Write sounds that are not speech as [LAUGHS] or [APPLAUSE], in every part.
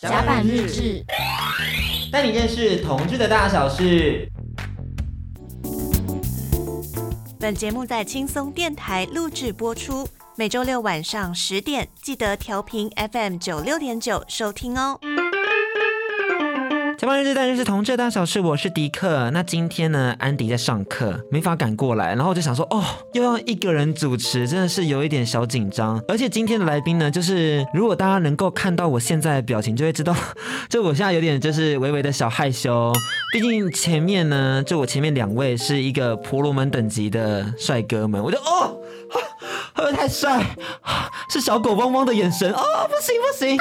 甲板日志，带你认识同志的大小事。本节目在轻松电台录制播出，每周六晚上十点记得调频 FM 九六点九收听哦。甲板日志，但是同志大小事，我是迪克。那今天呢，安迪在上课，没法赶过来，然后我就想说，哦，又要一个人主持，真的是有一点小紧张。而且今天的来宾呢，就是如果大家能够看到我现在的表情，就会知道，[LAUGHS] 就我现在有点就是微微的小害羞。毕竟前面呢，就我前面两位是一个婆罗门等级的帅哥们，我就哦，会不会太帅？是小狗汪汪的眼神哦，不行不行。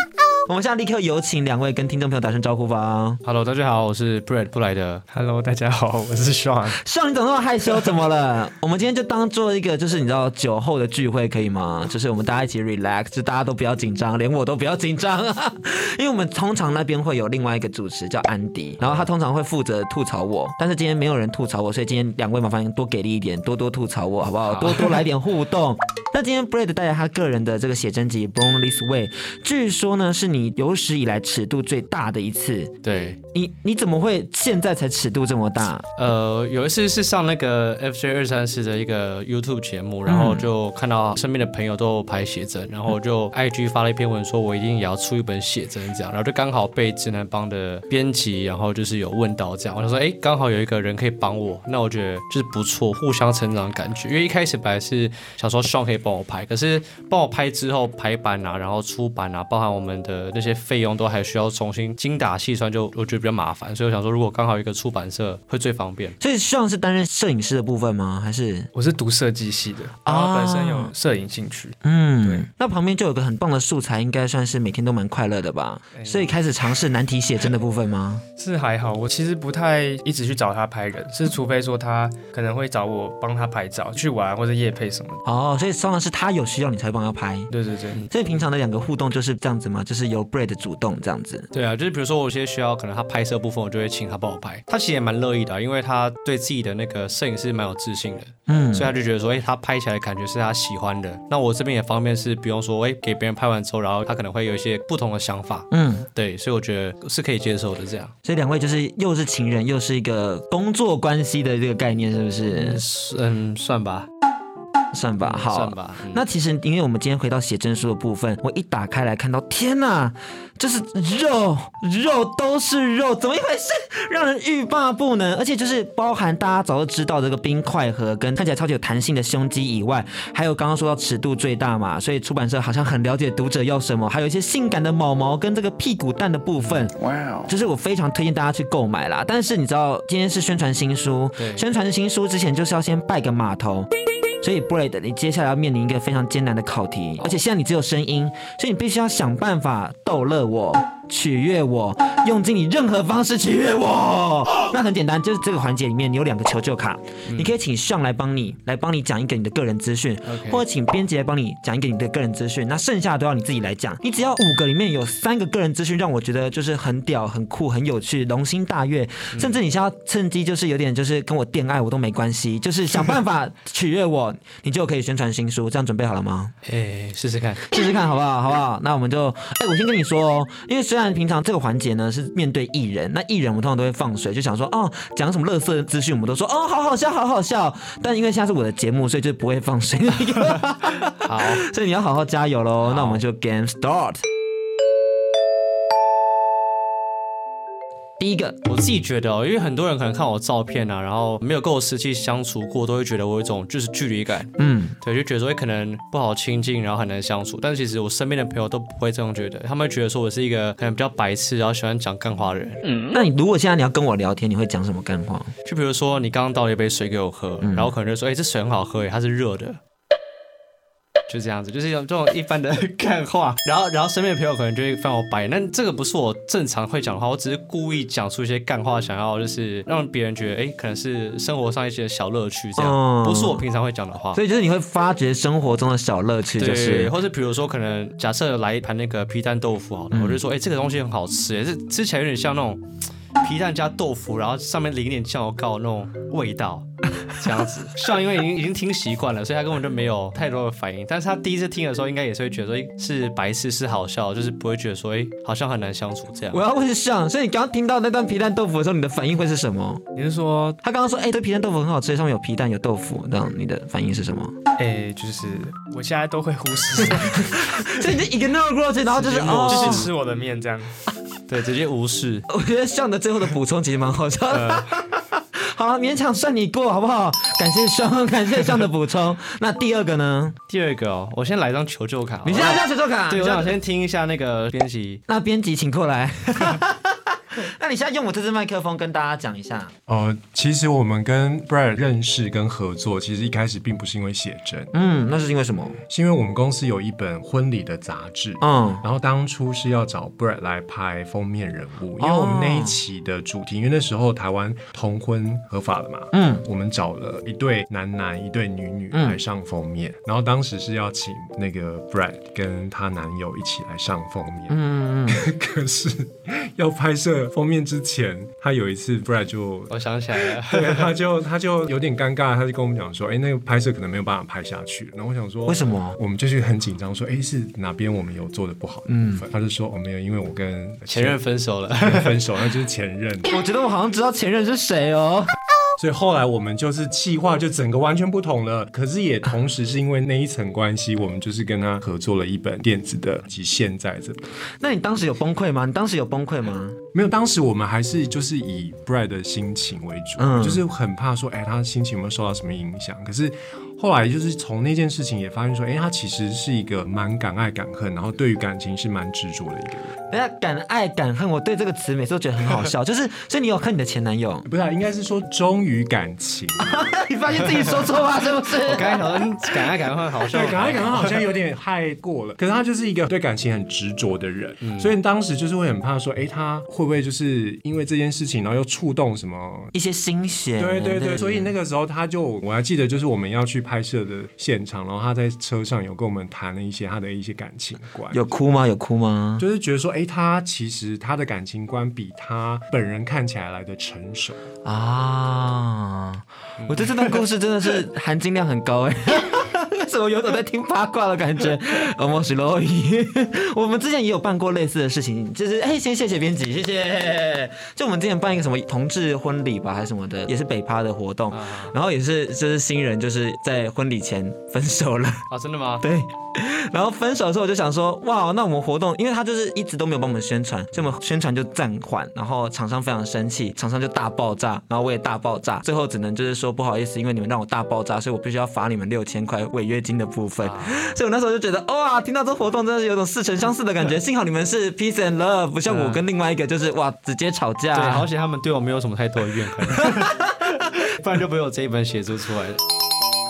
我们现在立刻有请两位跟听众朋友打声招呼吧。Hello，大家好，我是 Brad 布莱德。Hello，大家好，我是 Sean。Sean，你怎么那么害羞？怎么了？[LAUGHS] 我们今天就当做一个，就是你知道酒后的聚会，可以吗？就是我们大家一起 relax，就大家都不要紧张，连我都不要紧张，[LAUGHS] 因为我们通常那边会有另外一个主持叫安迪，然后他通常会负责吐槽我，但是今天没有人吐槽我，所以今天两位麻烦多给力一点，多多吐槽我，好不好？好 [LAUGHS] 多多来点互动。那今天 Brad 带着他个人的这个写真集《Born This Way》，据说呢是你有史以来尺度最大的一次。对。你你怎么会现在才尺度这么大？呃，有一次是上那个 FJ 二三四的一个 YouTube 节目，然后就看到身边的朋友都拍写真，然后就 IG 发了一篇文说，我一定也要出一本写真这样，然后就刚好被直男帮的编辑，然后就是有问到这样，我就说，哎，刚好有一个人可以帮我，那我觉得就是不错，互相成长的感觉。因为一开始本来是想说 Sean 可以帮我拍，可是帮我拍之后排版啊，然后出版啊，包含我们的那些费用都还需要重新精打细算，就我觉得比较麻烦，所以我想说，如果刚好一个出版社会最方便。所以 Sean 是担任摄影师的部分吗？还是我是读设计系的，然后本身有摄影兴趣。嗯，对。那旁边就有个很棒的素材，应该算是每天都蛮快乐的吧？所以开始尝试难题写真的部分吗？[LAUGHS] 是还好，我其实不太一直去找他拍人，是除非说他可能会找我帮他拍照去玩或者夜配什么的。哦，所以通常是他有需要你才会帮他拍。对对对。所以平常的两个互动就是这样子嘛？就是由 Brad 主动这样子。对啊，就是比如说我有些需要，可能他拍摄部分，我就会请他帮我拍。他其实也蛮乐意的啊，因为他对自己的那个摄影师蛮有自信的。嗯，所以他就觉得说，哎，他拍起来的感觉是他喜欢的。那我这边也方便是不用说，哎，给别人拍完之后，然后他可能会有一些不同的想法。嗯，对，所以我觉得是可以接受的这样。所以两位就是又是情人，又是一个工作关系的这个概念，是不是？嗯，算吧。算吧，好，算吧。嗯、那其实，因为我们今天回到写真书的部分，我一打开来看到，天哪，就是肉，肉都是肉，怎么一回事？让人欲罢不能。而且就是包含大家早就知道这个冰块盒跟看起来超级有弹性的胸肌以外，还有刚刚说到尺度最大嘛，所以出版社好像很了解读者要什么，还有一些性感的毛毛跟这个屁股蛋的部分。哇哦，就是我非常推荐大家去购买啦。但是你知道，今天是宣传新书，宣传新书之前就是要先拜个码头。所以，Brad，你接下来要面临一个非常艰难的考题，而且现在你只有声音，所以你必须要想办法逗乐我。取悦我，用尽你任何方式取悦我。那很简单，就是这个环节里面你有两个求救卡，嗯、你可以请 Sean 来帮你，来帮你讲一个你的个人资讯.或者请编辑来帮你讲一个你的个人资讯。那剩下的都要你自己来讲。你只要五个里面有三个个人资讯让我觉得就是很屌、很酷、很有趣、龙心大悦，嗯、甚至你想要趁机就是有点就是跟我恋爱我都没关系，就是想办法取悦我，你就可以宣传新书。这样准备好了吗？哎，试试看，试试看好不好？好不好？那我们就哎，我先跟你说哦，因为虽然平常这个环节呢是面对艺人，那艺人我们通常都会放水，就想说哦，讲什么乐色资讯，我们都说哦，好好笑，好好笑。但因为现在是我的节目，所以就不会放水。[LAUGHS] 好，[LAUGHS] 所以你要好好加油喽。那我们就 game start。第一个，我自己觉得哦，因为很多人可能看我照片啊，然后没有跟我实际相处过，都会觉得我有一种就是距离感，嗯，对，就觉得说可能不好亲近，然后很难相处。但是其实我身边的朋友都不会这样觉得，他们会觉得说我是一个可能比较白痴，然后喜欢讲干话的人。嗯，那你如果现在你要跟我聊天，你会讲什么干话？就比如说你刚刚倒了一杯水给我喝，嗯、然后可能就说，哎，这水很好喝，哎，它是热的。就这样子，就是用这种一般的 [LAUGHS] 干话，然后然后身边的朋友可能就会翻我白眼，但这个不是我正常会讲的话，我只是故意讲出一些干话，想要就是让别人觉得，哎，可能是生活上一些小乐趣，这样，嗯、不是我平常会讲的话。所以就是你会发掘生活中的小乐趣，就是，对，或是比如说可能假设来一盘那个皮蛋豆腐，好了，嗯、我就说，哎，这个东西很好吃，哎，这吃起来有点像那种皮蛋加豆腐，然后上面淋一点酱油膏那种味道。[LAUGHS] 这样子。像因为已经已经听习惯了，所以他根本就没有太多的反应。但是他第一次听的时候，应该也是会觉得说，是白痴，是好笑，就是不会觉得说，哎，好像很难相处这样。我要问像，所以你刚刚听到那段皮蛋豆腐的时候，你的反应会是什么？你是说他刚刚说，哎，这皮蛋豆腐很好吃，上面有皮蛋有豆腐，这样你的反应是什么？哎，就是我现在都会忽视，[LAUGHS] 所以你就 ignore 过去，然后就是哦，继续吃我的面这样。对，直接无视。[LAUGHS] 我觉得像的最后的补充其实蛮好笑的。[LAUGHS] 好，勉强算你过，好不好？感谢双，感谢双的补充。那第二个呢？第二个哦，我先来张求救卡。你先来张求救卡。对，我想先听一下那个编辑。那编辑请过来。[LAUGHS] [LAUGHS] 那你现在用我这支麦克风跟大家讲一下。呃，其实我们跟 Brad 认识跟合作，其实一开始并不是因为写真，嗯，那是因为什么？是因为我们公司有一本婚礼的杂志，嗯，然后当初是要找 Brad 来拍封面人物，因为我们那一期的主题，因为那时候台湾同婚合法了嘛，嗯，我们找了一对男男一对女女来上封面，然后当时是要请那个 Brad 跟她男友一起来上封面，嗯嗯，[LAUGHS] 可是要拍摄。封面之前，他有一次，Brad 就我想起来了，[LAUGHS] 对，他就他就有点尴尬，他就跟我们讲说，哎、欸，那个拍摄可能没有办法拍下去。然后我想说，为什么？我们就是很紧张，说，哎、欸，是哪边我们有做的不好的部分？嗯、他就说，哦，没有，因为我跟前，前任分手了，分手，那就是前任。[LAUGHS] 我觉得我好像知道前任是谁哦。所以后来我们就是气化就整个完全不同了，可是也同时是因为那一层关系，我们就是跟他合作了一本电子的及现在这。那你当时有崩溃吗？你当时有崩溃吗？没有，当时我们还是就是以 Brad 的心情为主，嗯、就是很怕说，哎，他的心情有没有受到什么影响？可是。后来就是从那件事情也发现说，哎，他其实是一个蛮敢爱敢恨，然后对于感情是蛮执着的一个人。等下，敢爱敢恨，我对这个词每次都觉得很好笑，[LAUGHS] 就是所以你有恨你的前男友？[LAUGHS] 不是、啊，应该是说忠于感情。[LAUGHS] 你发现自己说错话是不是？我刚才好像敢爱敢恨好像，对，敢爱敢恨好像有点太过了。可是他就是一个对感情很执着的人，嗯、所以当时就是会很怕说，哎，他会不会就是因为这件事情，然后又触动什么一些心弦？对对对，所以那个时候他就我还记得，就是我们要去拍摄的。现场，然后他在车上有跟我们谈了一些他的一些感情观，有哭吗？有哭吗？就是觉得说，哎，他其实他的感情观比他本人看起来来的成熟啊！我觉得这段故事真的是含金量很高哎。为什么有种在听八卦的感觉？[LAUGHS] 我们是罗伊，[LAUGHS] 我们之前也有办过类似的事情，就是哎，先谢谢编辑，谢谢。就我们之前办一个什么同志婚礼吧，还是什么的，也是北趴的活动，然后也是就是新人就是在婚礼前分手了啊，真的吗？对。[LAUGHS] 然后分手的时候，我就想说，哇，那我们活动，因为他就是一直都没有帮我们宣传，所以我们宣传就暂缓，然后厂商非常生气，厂商就大爆炸，然后我也大爆炸，最后只能就是说不好意思，因为你们让我大爆炸，所以我必须要罚你们六千块违约金的部分。啊、[LAUGHS] 所以我那时候就觉得，哇，听到这活动真的是有种似曾相似的感觉。[LAUGHS] 幸好你们是 peace and love，不像我跟另外一个就是哇直接吵架。对，而且他们对我没有什么太多的怨恨，不然就没有这一本写书出来了。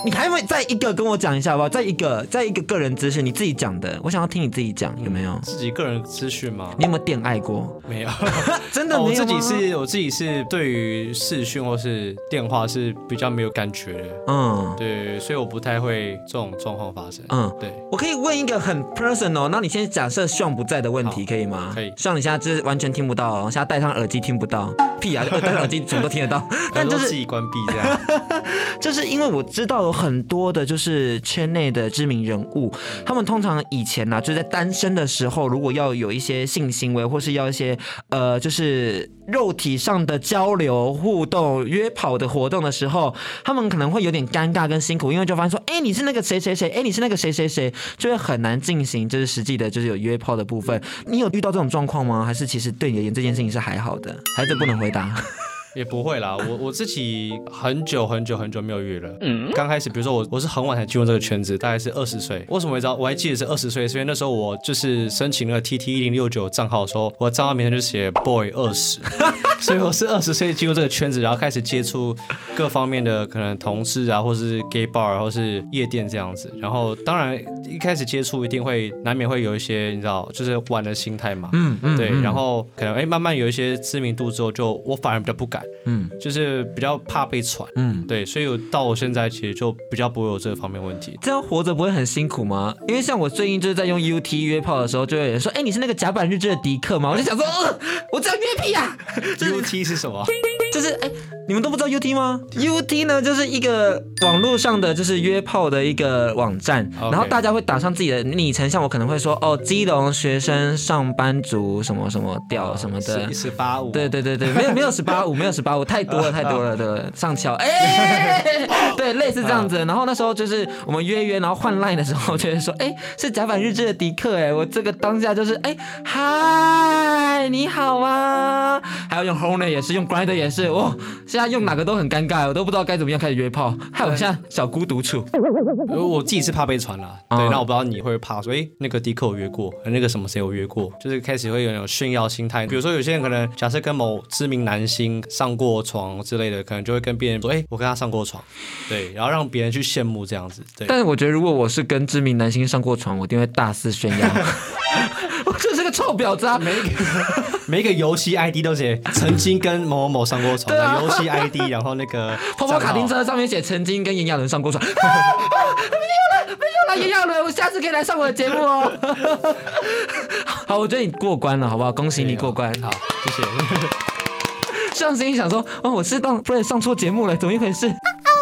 你还会再一个跟我讲一下好不好？再一个，再一个个人资讯，你自己讲的，我想要听你自己讲，有没有？自己个人资讯吗？你有没有恋爱过？没有，[LAUGHS] 真的没有。我自己是，我自己是对于视讯或是电话是比较没有感觉的。嗯，对，所以我不太会这种状况发生。嗯，对。我可以问一个很 personal，那你先假设 Sean 不在的问题，可以吗？可以。Sean 你现在就是完全听不到，现在戴上耳机听不到。屁啊！戴上耳机怎么都听得到，[LAUGHS] 但就是自己关闭这样。[LAUGHS] 就是因为我知道有很多的。就是圈内的知名人物，他们通常以前呢、啊，就在单身的时候，如果要有一些性行为，或是要一些呃，就是肉体上的交流、互动、约跑的活动的时候，他们可能会有点尴尬跟辛苦，因为就发现说，哎、你是那个谁谁谁，哎、你是那个谁谁谁，就会很难进行就是实际的，就是有约炮的部分。你有遇到这种状况吗？还是其实对你而言这件事情是还好的？还是不能回答？也不会啦，我我自己很久很久很久没有约了。嗯，刚开始，比如说我我是很晚才进入这个圈子，大概是二十岁。为什么会知道？我还记得是二十岁，所以那时候我就是申请那个 TT 一零六九账号的时候，我账号名称就写 boy 二十，[LAUGHS] 所以我是二十岁进入这个圈子，然后开始接触各方面的可能同事啊，或是 gay bar，或是夜店这样子。然后当然一开始接触一定会难免会有一些你知道，就是玩的心态嘛。嗯嗯。对，然后可能哎慢慢有一些知名度之后，就我反而比较不敢。嗯，就是比较怕被传，嗯，对，所以我到我现在其实就比较不会有这方面问题。这样活着不会很辛苦吗？因为像我最近就是在用 UT 约炮的时候，就有人说，哎，你是那个甲板日志的迪克吗？我就想说，呃，我我知道约屁啊。U T 是什么？[LAUGHS] 就是哎、欸，你们都不知道 U T 吗？U T 呢，就是一个网络上的就是约炮的一个网站.然后大家会打上自己的昵称，像我可能会说哦，基隆学生上班族什么什么屌什么的，十八五，对对对对，没有没有十八五，没有十八五，太多了 [LAUGHS] 太多了，对，上桥 [LAUGHS] 哎，欸、对，类似这样子。然后那时候就是我们约约，然后换 line 的时候，就会说哎，是甲板日志的迪克哎，我这个当下就是哎，嗨，你好啊，还要用 Hornet 也是，用 Grindr 也是。是我现在用哪个都很尴尬，我都不知道该怎么样开始约炮，害我现在小孤独处。我自己是怕被传了，对，那我不知道你会怕说，哎，那个迪克我约过，那个什么谁我约过，就是开始会有那种炫耀心态。比如说有些人可能假设跟某知名男星上过床之类的，可能就会跟别人说，哎，我跟他上过床，对，然后让别人去羡慕这样子。对，但是我觉得如果我是跟知名男星上过床，我一定会大肆炫耀。[LAUGHS] 臭婊子啊！每一个每一个游戏 ID 都写曾经跟某某某上过床的游戏 ID，然后那个 [LAUGHS] 泡泡卡丁车上面写曾经跟炎亚纶上过床。没有了，没有了，炎亚纶，我下次可以来上我的节目哦。[LAUGHS] 好，我觉得你过关了，好不好？恭喜你过关。好，谢谢。[LAUGHS] 上次你想说，哦，我是当不然上错节目了，怎么一回事？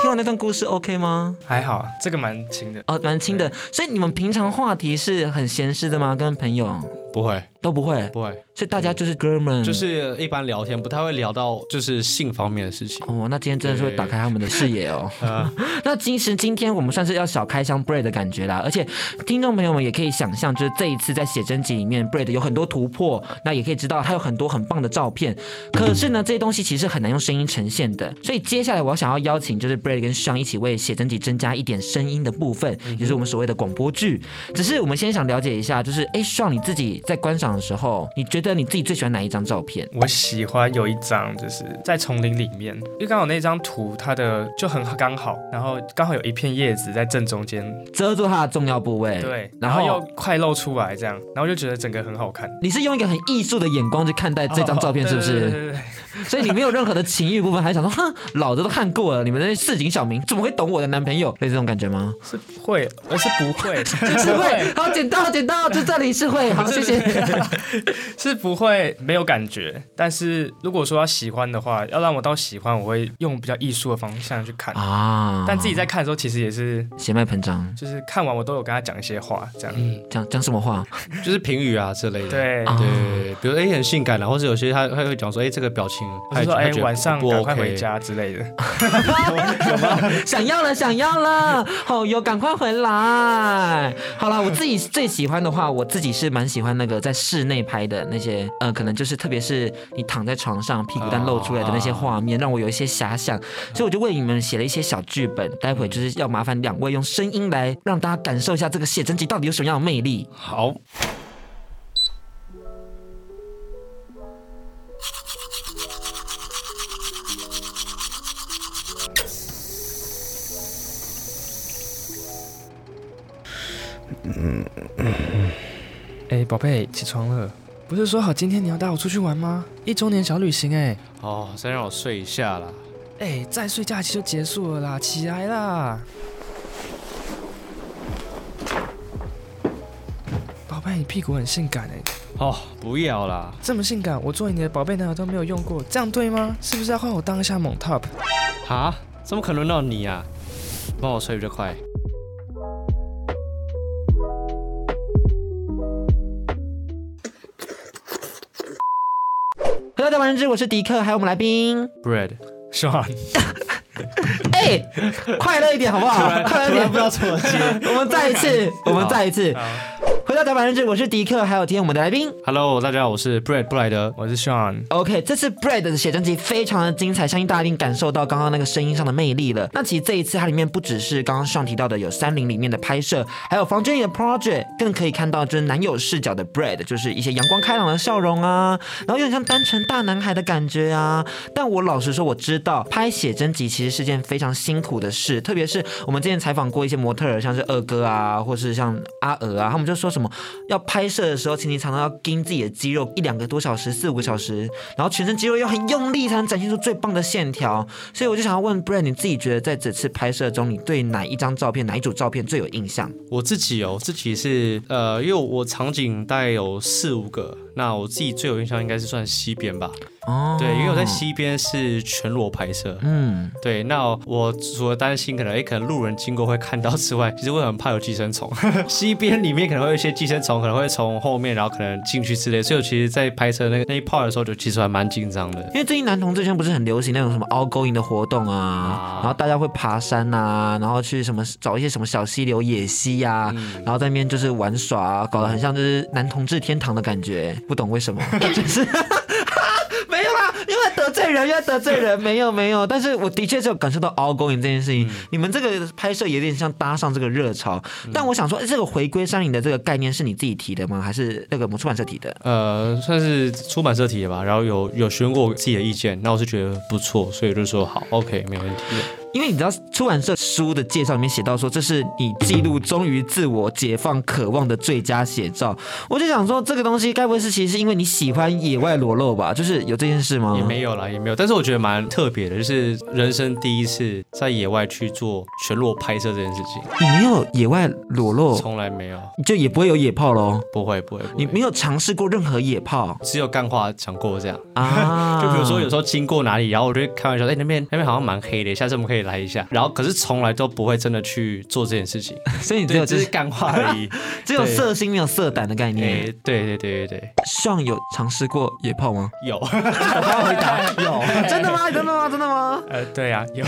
听完那段故事 OK 吗？还好，这个蛮轻的哦，蛮轻的。所以你们平常话题是很闲适的吗？跟朋友？不会。都不会，不会，所以大家就是哥们，就是一般聊天不太会聊到就是性方面的事情。哦，那今天真的是会打开他们的视野哦。[LAUGHS] 那其实今天我们算是要小开箱 Brad 的感觉啦，而且听众朋友们也可以想象，就是这一次在写真集里面，Brad 有很多突破，那也可以知道他有很多很棒的照片。可是呢，这些东西其实很难用声音呈现的，所以接下来我想要邀请就是 Brad 跟 Sean 一起为写真集增加一点声音的部分，也就是我们所谓的广播剧。只是我们先想了解一下，就是哎，Sean 你自己在观赏的时候，你觉得你自己最喜欢哪一张照片？我喜欢有一张，就是在丛林里面，因为刚好那张图它的就很刚好，然后刚好有一片叶子在正中间遮住它的重要部位，对，然后又快露出来这样，然后就觉得整个很好看。你是用一个很艺术的眼光去看待这张照片，是不是？哦、对，对，对，对，所以你没有任何的情欲部分，还想说，哼，老子都看过了，你们那些市井小民怎么会懂我的男朋友？有这种感觉吗？是会，而是不会，[LAUGHS] 就是会。好，剪刀，剪刀，就这里是会。好，谢谢。[LAUGHS] 是不会没有感觉，但是如果说要喜欢的话，要让我到喜欢，我会用比较艺术的方向去看啊。但自己在看的时候，其实也是血脉喷张，就是看完我都有跟他讲一些话，这样。讲讲什么话？就是评语啊之类的。对对，比如哎很性感，然后是有些他他会讲说哎这个表情，他说哎晚上赶快回家之类的。有吗？想要了想要了，好哟赶快回来。好了，我自己最喜欢的话，我自己是蛮喜欢那个在室内拍的那些，呃，可能就是特别是你躺在床上，屁股蛋露出来的那些画面，让我有一些遐想，所以我就为你们写了一些小剧本，待会就是要麻烦两位用声音来让大家感受一下这个写真集到底有什么样的魅力。好。哎，宝贝，起床了。不是说好今天你要带我出去玩吗？一周年小旅行哎！哦，再让我睡一下啦。哎，再睡假期就结束了啦，起来啦！宝贝，你屁股很性感哎。哦，不要啦，这么性感，我做你的宝贝男友都没有用过，这样对吗？是不是要换我当一下猛 top？哈？怎么可能轮到你啊？帮我睡比较快。回到甲板日志，我是迪克，还有我们来宾 Brad，Sean。[LAUGHS] 哎，快乐一点好不好？快乐一点，不要错接。我们再一次，我们再一次。回到甲板日志，我是迪克，还有今天我们的来宾。Hello，大家好，我是 Brad 布莱德，我是 Sean。OK，这次 Brad 的写真集非常的精彩，相信大家一定感受到刚刚那个声音上的魅力了。那其实这一次它里面不只是刚刚 Sean 提到的有山林里面的拍摄，还有房间里的 project，更可以看到就是男友视角的 Brad，就是一些阳光开朗的笑容啊，然后有点像单纯大男孩的感觉啊。但我老实说，我知道拍写真集其实是件非常辛苦的事，特别是我们之前采访过一些模特儿，像是二哥啊，或是像阿娥啊，他们就说什么要拍。摄的时候，请你常常要盯自己的肌肉一两个多小时、四五个小时，然后全身肌肉要很用力，才能展现出最棒的线条。所以我就想要问 Brad，你自己觉得在这次拍摄中，你对哪一张照片、哪一组照片最有印象？我自己哦，自己是呃，因为我场景大概有四五个。那我自己最有印象应该是算西边吧。哦，对，因为我在西边是全裸拍摄。嗯，对。那我除了担心可能哎，可能路人经过会看到之外，[LAUGHS] 其实我很怕有寄生虫。[LAUGHS] 西边里面可能会有一些寄生虫，可能会从后面然后可能进去之类。所以我其实，在拍摄那个那一 part 的时候，就其实还蛮紧张的。因为最近男同志圈不是很流行那种什么 outgoing 的活动啊，啊然后大家会爬山啊，然后去什么找一些什么小溪流、野溪呀、啊，嗯、然后在那边就是玩耍、啊，搞得很像就是男同志天堂的感觉。不懂为什么，就是。人，因为得罪人，没有没有。但是我的确是有感受到 outgoing 这件事情。嗯、你们这个拍摄有点像搭上这个热潮。嗯、但我想说，这个回归山林的这个概念是你自己提的吗？还是那个出版社提的？呃，算是出版社提的吧。然后有有询问过我自己的意见，那我是觉得不错，所以就说好，OK，没问题。因为你知道出版社书的介绍里面写到说，这是你记录忠于自我、解放渴望的最佳写照。我就想说，这个东西该不会是其实是因为你喜欢野外裸露吧？就是有这件事吗？也没有啦，也没有。但是我觉得蛮特别的，就是人生第一次在野外去做全裸拍摄这件事情。你没有野外裸露？从来没有，就也不会有野炮喽？不会，不会，你没有尝试过任何野炮？只有干话讲过这样啊。[LAUGHS] 就比如说有时候经过哪里，然后我就开玩笑，哎，那边那边好像蛮黑的，下次我们可以来一下。然后可是。从来都不会真的去做这件事情，[LAUGHS] 所以你只有只是干话而已，[LAUGHS] 只有色心没有色胆的概念。对对对对对。Sean 有尝试过野炮吗？有。我要回答 [LAUGHS] 有。真的吗？真的吗？真的吗？呃，对呀，有。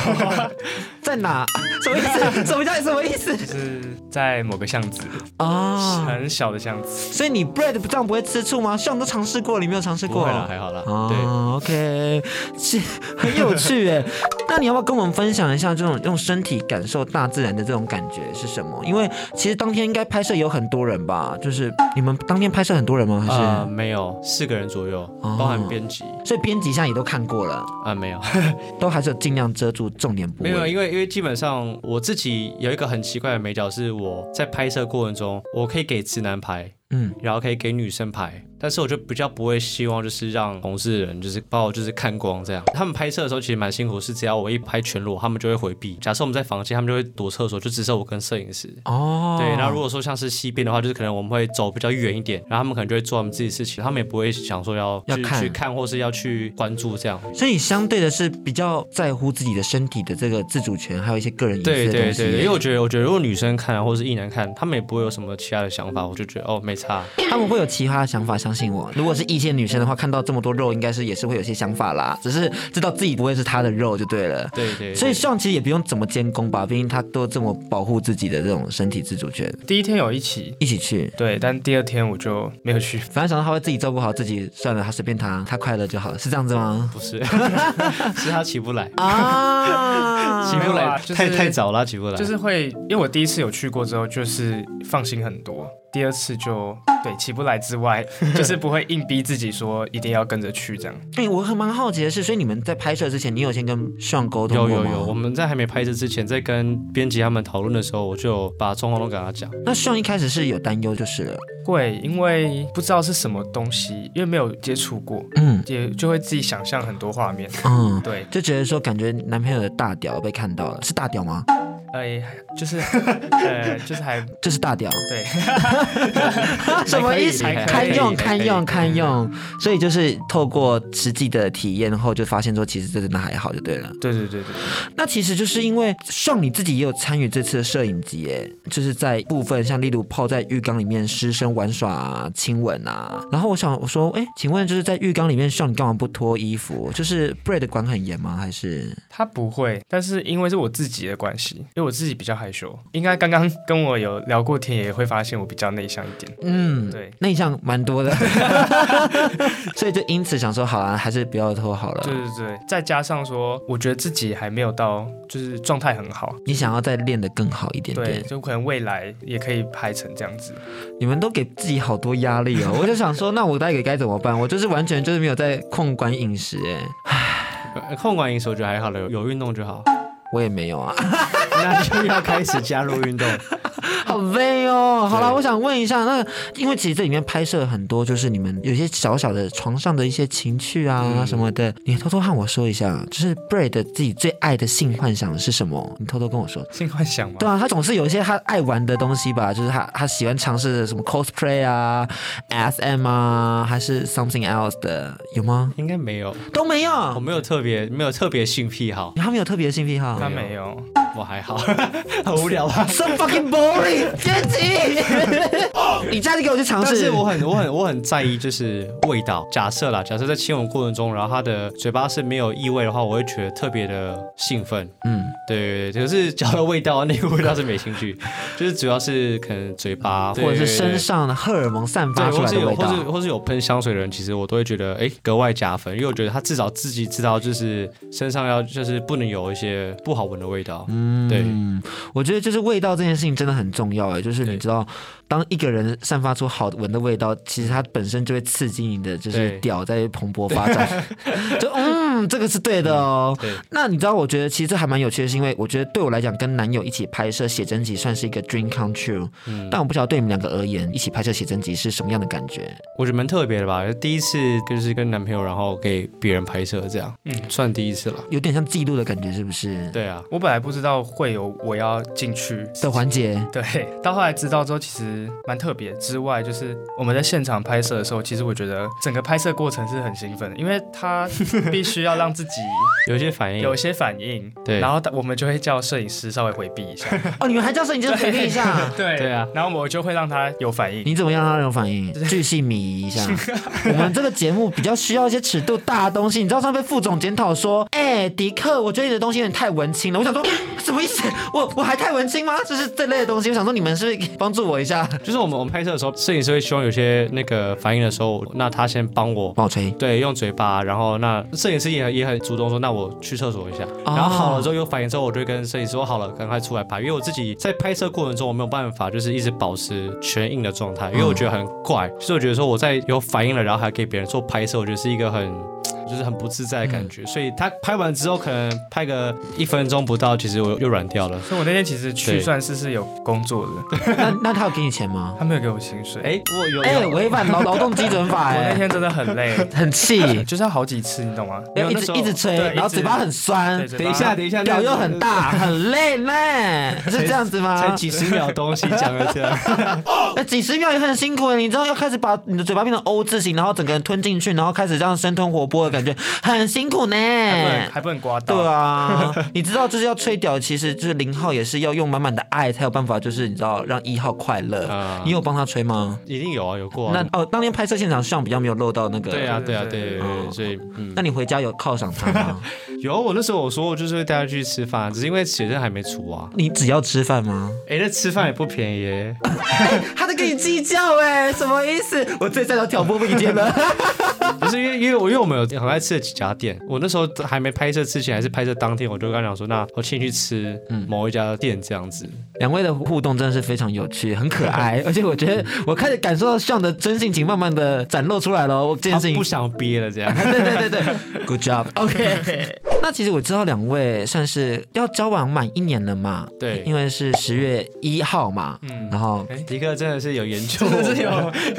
在哪？什么意思？什么叫什么意思？就是在某个巷子啊，很小的巷子。所以你 bread 这样不会吃醋吗？Sean 都尝试过，你没有尝试过？还好还好啦。对，OK，是很有趣哎。那你要不要跟我们分享一下这种用身体感受大自然的这种感觉是什么？因为其实当天应该拍摄有很多人吧？就是你们当天拍摄很多人吗？还是、呃、没有四个人左右，包含编辑。所以编辑现在也都看过了啊、呃？没有，[LAUGHS] 都还是尽量遮住重点部位。没有，因为因为基本上我自己有一个很奇怪的美角，是我在拍摄过程中，我可以给直男拍，嗯，然后可以给女生拍。但是我就比较不会希望就是让同事的人就是把我就是看光这样。他们拍摄的时候其实蛮辛苦，是只要我一拍全裸，他们就会回避。假设我们在房间，他们就会躲厕所，就只剩我跟摄影师。哦。对，然后如果说像是西边的话，就是可能我们会走比较远一点，然后他们可能就会做他们自己的事情，他们也不会想说要去要看去看或是要去关注这样。所以相对的是比较在乎自己的身体的这个自主权，还有一些个人隐私的东西。对对对，因为我觉得我觉得如果女生看或是异男看，他们也不会有什么其他的想法，我就觉得哦没差。他们会有其他的想法，相信我。如果是异性女生的话，看到这么多肉，应该是也是会有些想法啦。只是知道自己不会是她的肉就对了。对对，对。所以希望其实也不用怎么监工吧，毕竟她都这么保护自己的这种身体自主权。第一天有一起一起去，对，但第二天我就没有去。反正想到他会自己照顾好自己，算了，他随便他，他快乐就好了，是这样子吗？不是，[LAUGHS] 是他起不来啊，[LAUGHS] 起不来，太太早了，起不来。就是会，因为我第一次有去过之后，就是放心很多。第二次就对起不来之外，[LAUGHS] 就是不会硬逼自己说一定要跟着去这样。哎、欸，我很蛮好奇的是，所以你们在拍摄之前，你有先跟 Sean 沟通？有有有，我们在还没拍摄之前，在跟编辑他们讨论的时候，我就把状况都跟他讲。那 Sean 一开始是有担忧就是了，会因为不知道是什么东西，因为没有接触过，嗯，也就会自己想象很多画面，嗯，对，就觉得说感觉男朋友的大屌被看到了，是大屌吗？哎，就是，[LAUGHS] 呃，就是还，就是大屌，对，[LAUGHS] 什么意思？堪用，堪用，堪用，所以就是透过实际的体验后，就发现说，其实这真的还好，就对了。对对对对。那其实就是因为像你自己也有参与这次的摄影集，哎，就是在部分像例如泡在浴缸里面失身玩耍啊、亲吻啊，然后我想我说，哎，请问就是在浴缸里面，像你干嘛不脱衣服？就是 Brad 管很严吗？还是他不会？但是因为是我自己的关系。因为我自己比较害羞，应该刚刚跟我有聊过天，也会发现我比较内向一点。嗯，对，内向蛮多的，[LAUGHS] 所以就因此想说，好啊，还是不要拖好了。对对对，再加上说，我觉得自己还没有到，就是状态很好。你想要再练得更好一点点，对，就可能未来也可以拍成这样子。你们都给自己好多压力哦，[LAUGHS] 我就想说，那我大概该怎么办？我就是完全就是没有在控管饮食，哎，控管饮食我觉得还好了，有有运动就好。我也没有啊，那就要开始加入运动。好累哦。好了，我想问一下，那因为其实这里面拍摄很多，就是你们有些小小的床上的一些情趣啊、嗯、什么的，你偷偷和我说一下，就是 Brad 自己最爱的性幻想是什么？你偷偷跟我说。性幻想吗？对啊，他总是有一些他爱玩的东西吧，就是他他喜欢尝试的什么 cosplay 啊、SM 啊，还是 something else 的，有吗？应该没有，都没有。我没有特别没有特别性癖好，他没有特别性癖好，他没有，我还好，[LAUGHS] 很无聊啊，so fucking boring，杰基，你下次给我去尝试。但是我很我很我很在意就是味道。假设啦，假设在亲吻过程中，然后他的嘴巴是没有异味的话，我会觉得特别的兴奋。嗯，对对对，可是嚼的味道那个味道是没兴趣，[LAUGHS] 就是主要是可能嘴巴或者是身上的荷尔蒙散发出来的味道，或是或是有喷香水的人，其实我都会觉得哎格外加分，因为我觉得他至少自己知道就是身上要就是不能有一些不好闻的味道。嗯，对，我觉得就是味道这件事情真的很重要哎，就是你知道。当一个人散发出好闻的味道，其实它本身就会刺激你的，就是屌在蓬勃发展。[LAUGHS] 就嗯，这个是对的哦。对。那你知道，我觉得其实这还蛮有趣的，是因为我觉得对我来讲，跟男友一起拍摄写真集算是一个 dream come true。嗯。但我不晓得对你们两个而言，一起拍摄写真集是什么样的感觉？我觉得蛮特别的吧，第一次就是跟男朋友，然后给别人拍摄这样，嗯，算第一次了，有点像记录的感觉，是不是？对啊。我本来不知道会有我要进去的环节。对。到后来知道之后，其实。蛮特别之外，就是我们在现场拍摄的时候，其实我觉得整个拍摄过程是很兴奋的，因为他必须要让自己有一些反应，有一些反应，对，然后我们就会叫摄影师稍微回避一下。哦，你们还叫摄影师回避一下？[LAUGHS] 对对啊，然后我就会让他有反应。你怎么样让他有反应？巨细靡遗一下。[LAUGHS] 我们这个节目比较需要一些尺度大的东西，你知道上被副总检讨说，哎，迪克，我觉得你的东西有点太文青了。我想说，什么意思？我我还太文青吗？就是这类的东西，我想说你们是不是帮助我一下？[LAUGHS] 就是我们我们拍摄的时候，摄影师会希望有些那个反应的时候，那他先帮我帮我吹，对，用嘴巴，然后那摄影师也也很主动说，那我去厕所一下，然后好了之后有反应之后，我就会跟摄影师说好了，赶快出来拍，因为我自己在拍摄过程中我没有办法就是一直保持全硬的状态，因为我觉得很怪，所以我觉得说我在有反应了，然后还给别人做拍摄，我觉得是一个很。就是很不自在的感觉，嗯、所以他拍完之后可能拍个一分钟不到，其实我又软掉了。所以我那天其实去算是是有工作的。[LAUGHS] 那那他有给你钱吗？他没有给我薪水。哎，我有。哎，违反劳劳动基准法。[LAUGHS] 我那天真的很累，[LAUGHS] 很气，就是要好几次，你懂吗？一直一直吹，然后嘴巴很酸。等一下，等一下，表又很大，很累累，是这样子吗？才几十秒东西讲了这样。那几十秒也很辛苦，你知道要开始把你的嘴巴变成 O 字形，然后整个人吞进去，然后开始这样生吞活剥的感觉，很。辛苦呢，还不能还不能刮到。对啊，[LAUGHS] 你知道就是要吹屌，其实就是零号也是要用满满的爱才有办法，就是你知道让一号快乐。嗯、你有帮他吹吗？一定有啊，有过、啊。那哦，当天拍摄现场上比较没有漏到那个。对啊，对啊，对对对，所以嗯。那你回家有犒赏他吗？[LAUGHS] 有，我那时候我说我就是会带他去吃饭，只是因为写真还没出啊。你只要吃饭吗？哎、欸，那吃饭也不便宜耶。[LAUGHS] 他在跟你计较哎，什么意思？我最擅长挑拨离间了。不是因为因为我因为我们有很爱吃的几家店，我那时候还没拍摄之前还是拍摄当天，我就跟他讲说，那我请你去吃某一家店这样子。两位的互动真的是非常有趣，很可爱，[LAUGHS] 而且我觉得我开始感受到 Sean 的真性情慢慢的展露出来了。我这件事情不想憋了，这样。[LAUGHS] 对对对对，Good job，OK。[LAUGHS] 那其实我知道两位算是要交往满一年了嘛？对，因为是十月一号嘛。嗯，然后迪克真的是有研究，真的是有，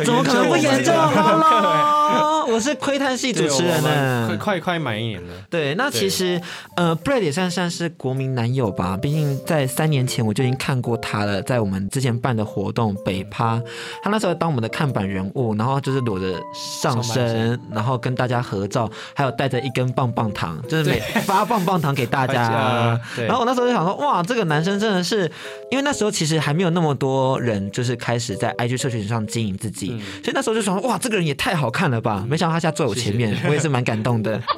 怎么可能不研究？好了，我是窥探系主持人呢，快快快满一年了。对，那其实呃，Brad 也算算是国民男友吧，毕竟在三年前我就已经看过他了，在我们之前办的活动北趴，他那时候当我们的看板人物，然后就是裸着上身，然后跟大家合照，还有带着一根棒棒糖，就是每。发棒棒糖给大家，[LAUGHS] 然后我那时候就想说，哇，这个男生真的是，因为那时候其实还没有那么多人，就是开始在 IG 社群上经营自己，所以那时候就想说，哇，这个人也太好看了吧！没想到他现在坐我前面，我也是蛮感动的。[LAUGHS]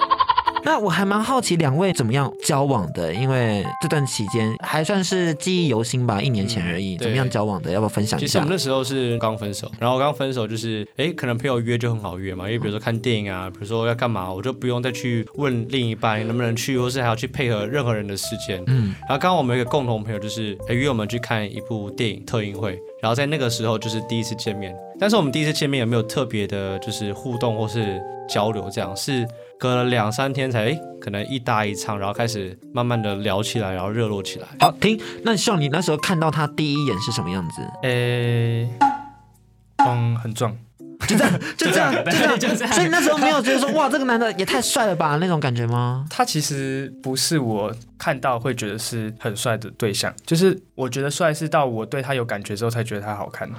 那我还蛮好奇两位怎么样交往的，因为这段期间还算是记忆犹新吧，一年前而已。嗯、怎么样交往的？要不要分享一下？其实我们那时候是刚分手，然后刚分手就是，哎，可能朋友约就很好约嘛，因为比如说看电影啊，比如说要干嘛，我就不用再去问另一半能不能去，或是还要去配合任何人的时间。嗯。然后刚刚我们有一个共同朋友就是，哎，约我们去看一部电影特映会。然后在那个时候就是第一次见面，但是我们第一次见面有没有特别的，就是互动或是交流？这样是隔了两三天才，可能一搭一唱，然后开始慢慢的聊起来，然后热络起来。好，停。那像你那时候看到他第一眼是什么样子？诶，嗯，很壮。就这样，[LAUGHS] 就这样，就这样，就这样。所以那时候没有觉得说，哇，这个男的也太帅了吧那种感觉吗？他其实不是我看到会觉得是很帅的对象，就是我觉得帅是到我对他有感觉之后才觉得他好看。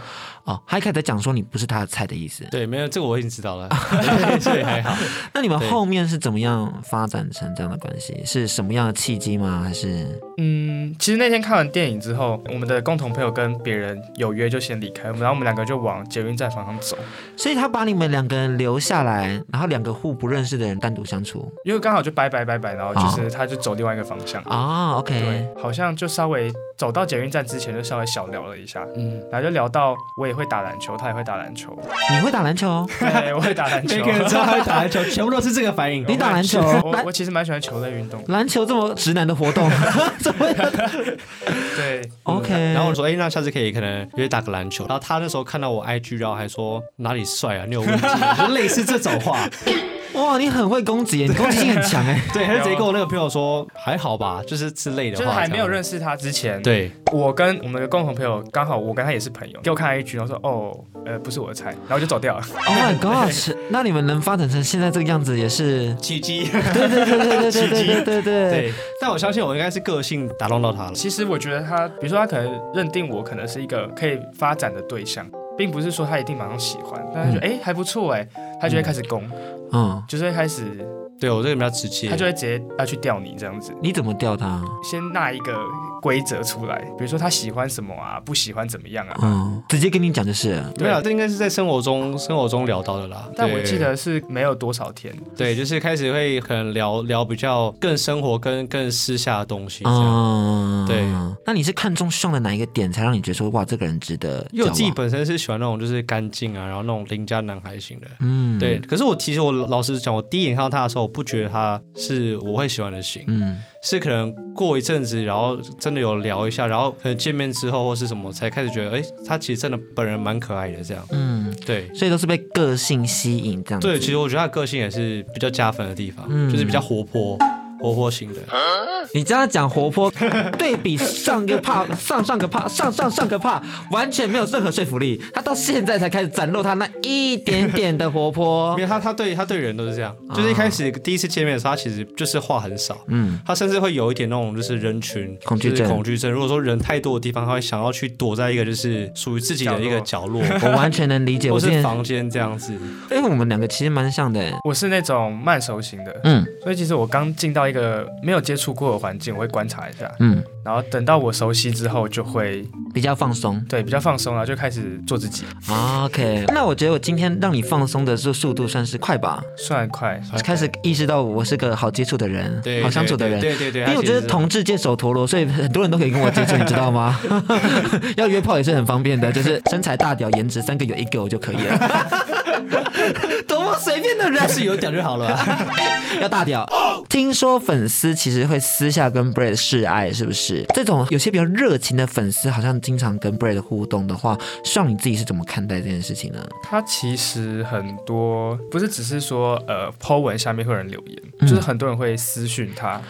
哦，他一开始在讲说你不是他的菜的意思。对，没有这个我已经知道了，[LAUGHS] 所以还好。那你们后面是怎么样发展成这样的关系？是什么样的契机吗？还是？嗯，其实那天看完电影之后，我们的共同朋友跟别人有约就先离开，然后我们两个就往捷运站方向走。所以他把你们两个人留下来，然后两个互不认识的人单独相处，因为刚好就拜拜拜拜，然后就是他就走另外一个方向啊。OK，对，好像就稍微走到捷运站之前就稍微小聊了一下，嗯，然后就聊到我也会打篮球，他也会打篮球。你会打篮球？对，我会打篮球。每个人知道他会打篮球，全部都是这个反应。你打篮球？我我其实蛮喜欢球类运动。篮球这么直男的活动，[LAUGHS] 怎么样？对，OK。然后我说，哎，那下次可以可能约打个篮球。然后他那时候看到我 IG，然后还说哪里帅啊？你有问题？就类似这种话。[LAUGHS] 哇，你很会攻击，你攻击性很强哎。[LAUGHS] 对，他就直接跟我那个朋友说还好吧，就是之类的话。就是还没有认识他之前，对，我跟我们的共同朋友刚好，我跟他也是朋友，给我看一局然后说哦，呃，不是我的菜，然后就走掉了。Oh my god！那你们能发展成现在这个样子也是奇迹。对对对对对对对对对对。但我相信我应该是个性打动到他了。其实我觉得他，比如说他可能认定我可能是一个可以发展的对象，并不是说他一定马上喜欢，但他觉得哎还不错哎，他就会开始攻。嗯，就是会开始，对我这个比较直接，他就会直接要去钓你这样子。你怎么钓他？先纳一个规则出来，比如说他喜欢什么啊，不喜欢怎么样啊。嗯，直接跟你讲就是。对啊，这应该是在生活中生活中聊到的啦。但我记得是没有多少天。对，就是开始会可能聊聊比较更生活、更更私下的东西。嗯，对。那你是看中上的哪一个点，才让你觉得说哇，这个人值得？因为我自己本身是喜欢那种就是干净啊，然后那种邻家男孩型的。嗯，对。可是我其实我。老实讲，我第一眼看到他的时候，我不觉得他是我会喜欢的型，嗯，是可能过一阵子，然后真的有聊一下，然后可能见面之后或是什么，才开始觉得，哎，他其实真的本人蛮可爱的，这样，嗯，对，所以都是被个性吸引这样。对，其实我觉得他个性也是比较加分的地方，嗯，就是比较活泼。活泼型的，你这样讲活泼，对比上个怕上上个怕上上上个怕，完全没有任何说服力。他到现在才开始展露他那一点点的活泼。因为他他对他对人都是这样，就是一开始第一次见面的时候，他其实就是话很少，嗯，他甚至会有一点那种就是人群恐惧症，恐惧症。如果说人太多的地方，他会想要去躲在一个就是属于自己的一个角落。[LAUGHS] 我完全能理解，[LAUGHS] 我是房间这样子。因为我们两个其实蛮像的，我是那种慢熟型的，嗯，所以其实我刚进到一个没有接触过的环境，我会观察一下，嗯，然后等到我熟悉之后，就会比较放松，对，比较放松，然后就开始做自己。OK，那我觉得我今天让你放松的这速度算是快吧？算快，开始意识到我是个好接触的人，对，好相处的人，对对对。因为我觉得同志界手陀螺，所以很多人都可以跟我接触，你知道吗？[LAUGHS] 要约炮也是很方便的，就是身材大屌颜值三个有一个我就可以了。[LAUGHS] 多么随便的人，是有屌就好了，[LAUGHS] 要大屌。听说粉丝其实会私下跟 Brad 示爱，是不是？这种有些比较热情的粉丝，好像经常跟 Brad 互动的话，像你自己是怎么看待这件事情呢？他其实很多不是只是说呃 po 文下面会有人留言，嗯、就是很多人会私讯他。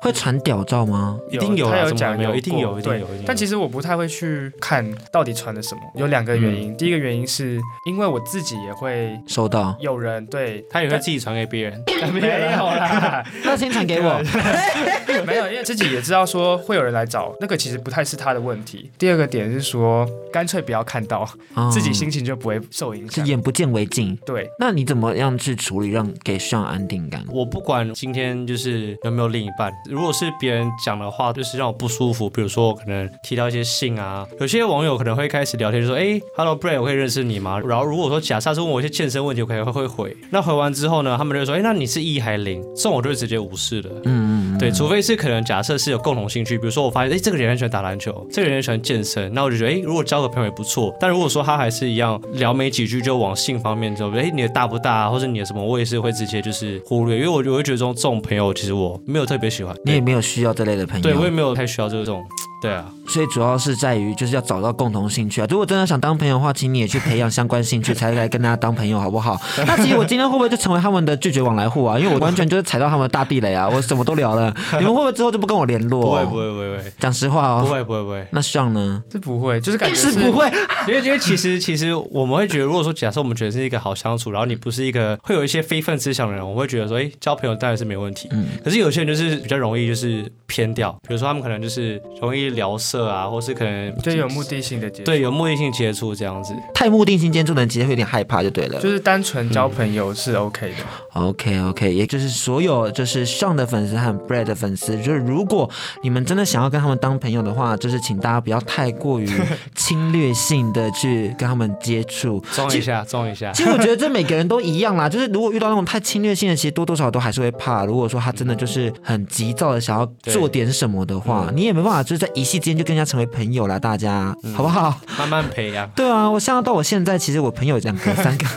会传屌照吗？一定有，他有讲有，一定有，一定有。但其实我不太会去看到底传的什么，有两个原因。第一个原因是因为我自己也会收到有人对他也会自己传给别人，[LAUGHS] 没有啦，那先传给我。[LAUGHS] 没有，因为自己也知道说会有人来找，那个其实不太是他的问题。第二个点是说，干脆不要看到，自己心情就不会受影响。是眼不见为净。对，那你怎么样去处理，让给上安定感？我不管今天就是有没有另一半。如果是别人讲的话，就是让我不舒服。比如说，我可能提到一些性啊，有些网友可能会开始聊天，就说：“哎，Hello Brad，我可以认识你吗？”然后如果说假设是问我一些健身问题，我可能会回。那回完之后呢，他们就说：“哎，那你是一还零？”这种我就会直接无视的。嗯嗯。对，除非是可能假设是有共同兴趣，比如说我发现，哎，这个人很喜欢打篮球，这个人很喜欢健身，那我就觉得，哎，如果交个朋友也不错。但如果说他还是一样聊没几句就往性方面走，哎，你的大不大啊，或者你的什么，我也是会直接就是忽略，因为我就会觉得这种这种朋友其实我没有特别喜欢。你也没有需要这类的朋友。对，我也没有太需要这种对啊，所以主要是在于就是要找到共同兴趣啊。如果真的想当朋友的话，请你也去培养相关兴趣，才来跟大家当朋友，好不好？[LAUGHS] 那其实我今天会不会就成为他们的拒绝往来户啊？因为我完全就是踩到他们的大地雷啊！我什么都聊了，你们会不会之后就不跟我联络？不会不会不会不会，讲实话哦，不会不会不会。那像呢？这不会，就是感觉是，是不会，因 [LAUGHS] 为因为其实其实我们会觉得，如果说假设我们觉得是一个好相处，然后你不是一个会有一些非分之想的人，我会觉得说，哎，交朋友当然是没问题。嗯。可是有些人就是比较容易就是偏掉，比如说他们可能就是容易聊色啊，或是可能就有目的性的接触，对，有目的性接触这样子。太目的性接触的人其实会有点害怕，就对了。就是单纯交朋友是 OK 的。嗯、OK OK，也就是所有就是 Sean 的粉丝和 Brad 的粉丝，就是如果你们真的想要跟他们当朋友的话，就是请大家不要太过于侵略性的去跟他们接触。装一下，装一下。其实我觉得这每个人都一样啦，就是如果遇到那种太侵略性的，其实多多少少都还是会怕。如果说他真的就是很急躁的想要做点什么的话，你也没办法就是在一夕之间就跟人家成为朋友了，大家、嗯、好不好？慢慢培养。[LAUGHS] 对啊，我像到我现在，其实我朋友两个、三个。[LAUGHS]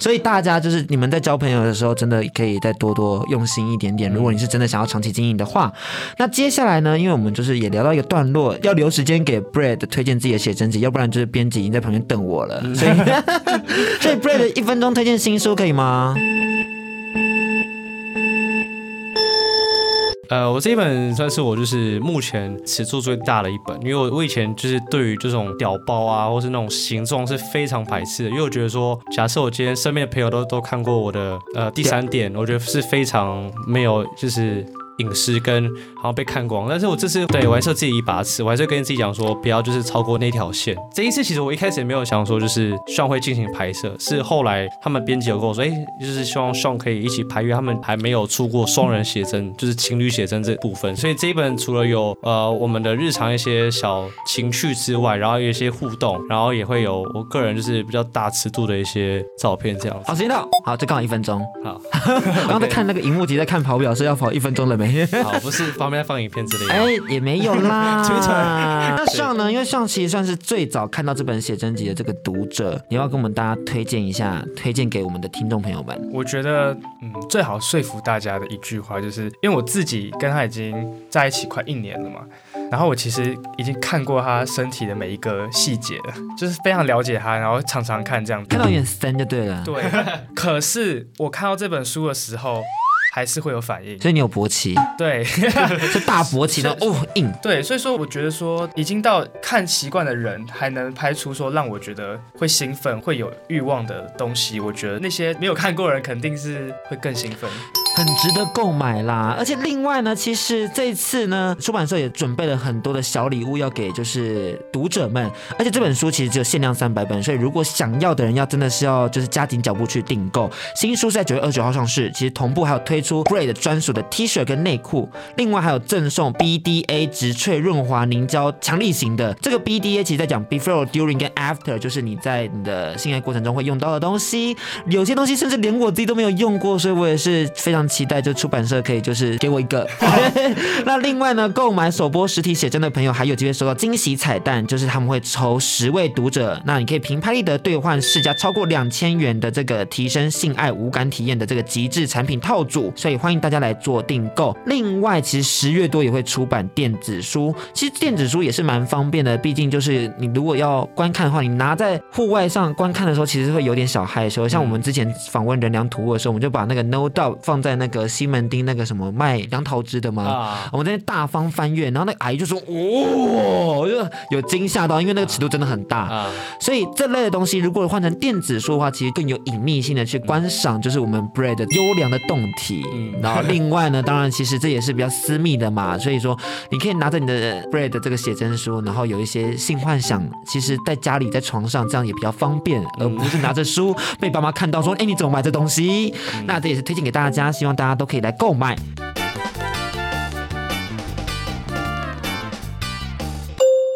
所以大家就是你们在交朋友的时候，真的可以再多多用心一点点。如果你是真的想要长期经营的话，那接下来呢，因为我们就是也聊到一个段落，要留时间给 Bread 推荐自己的写真集，要不然就是编辑已经在旁边等我了。所以，[LAUGHS] 所以 Bread 一分钟推荐新书可以吗？呃，我这一本算是我就是目前尺度最大的一本，因为我我以前就是对于这种屌包啊，或是那种形状是非常排斥的，因为我觉得说，假设我今天身边的朋友都都看过我的呃第三点，我觉得是非常没有就是。隐私跟好像被看光，但是我这次对我还是自己一把尺，我还是跟自己讲说不要就是超过那条线。这一次其实我一开始也没有想说就是希望会进行拍摄，是后来他们编辑有跟我说，哎、欸，就是希望希望可以一起拍，因为他们还没有出过双人写真，就是情侣写真这部分。所以这一本除了有呃我们的日常一些小情趣之外，然后有一些互动，然后也会有我个人就是比较大尺度的一些照片这样子。好，时间到，好，就刚好一分钟。好，[LAUGHS] 然后在看那个荧幕机，在看跑表是要跑一分钟了没？好，不是方便放影片之类的。哎，也没有啦。[LAUGHS] [LAUGHS] 那上呢？因为上其实算是最早看到这本写真集的这个读者，你要跟我们大家推荐一下，推荐给我们的听众朋友们。我觉得，嗯，最好说服大家的一句话，就是因为我自己跟他已经在一起快一年了嘛，然后我其实已经看过他身体的每一个细节了，就是非常了解他，然后常常看这样子，看到有点深就对了。对。[LAUGHS] 可是我看到这本书的时候。还是会有反应，所以你有勃起，对，[LAUGHS] 是大勃起 [LAUGHS] 的哦，硬，对，所以说我觉得说已经到看习惯的人还能拍出说让我觉得会兴奋、会有欲望的东西，我觉得那些没有看过的人肯定是会更兴奋。很值得购买啦，而且另外呢，其实这次呢，出版社也准备了很多的小礼物要给就是读者们，而且这本书其实只有限量三百本，所以如果想要的人要真的是要就是加紧脚步去订购。新书是在九月二十九号上市，其实同步还有推出 Brad 专属的 T 恤跟内裤，另外还有赠送 BDA 植萃润滑凝胶强力型的。这个 BDA 其实在讲 Before、During 跟 After，就是你在你的性爱过程中会用到的东西。有些东西甚至连我自己都没有用过，所以我也是非常。期待就出版社可以就是给我一个。[LAUGHS] 那另外呢，购买首播实体写真的朋友还有机会收到惊喜彩蛋，就是他们会抽十位读者，那你可以凭拍立得兑换市价超过两千元的这个提升性爱无感体验的这个极致产品套组，所以欢迎大家来做订购。另外，其实十月多也会出版电子书，其实电子书也是蛮方便的，毕竟就是你如果要观看的话，你拿在户外上观看的时候，其实会有点小害羞。像我们之前访问人良图物的时候，我们就把那个 No Doubt 放在那个西门町那个什么卖杨桃汁的吗？啊、我们在那大方翻阅，然后那个阿姨就说：“哦，就有惊吓到，因为那个尺度真的很大。啊”所以这类的东西，如果换成电子书的话，其实更有隐秘性的去观赏，就是我们 Bread 优良的动体。嗯、然后另外呢，当然其实这也是比较私密的嘛，所以说你可以拿着你的 Bread 这个写真书，然后有一些性幻想，其实在家里在床上这样也比较方便，而不是拿着书被爸妈看到说：“哎，你怎么买这东西？”嗯、那这也是推荐给大家，希望。大家都可以来购买。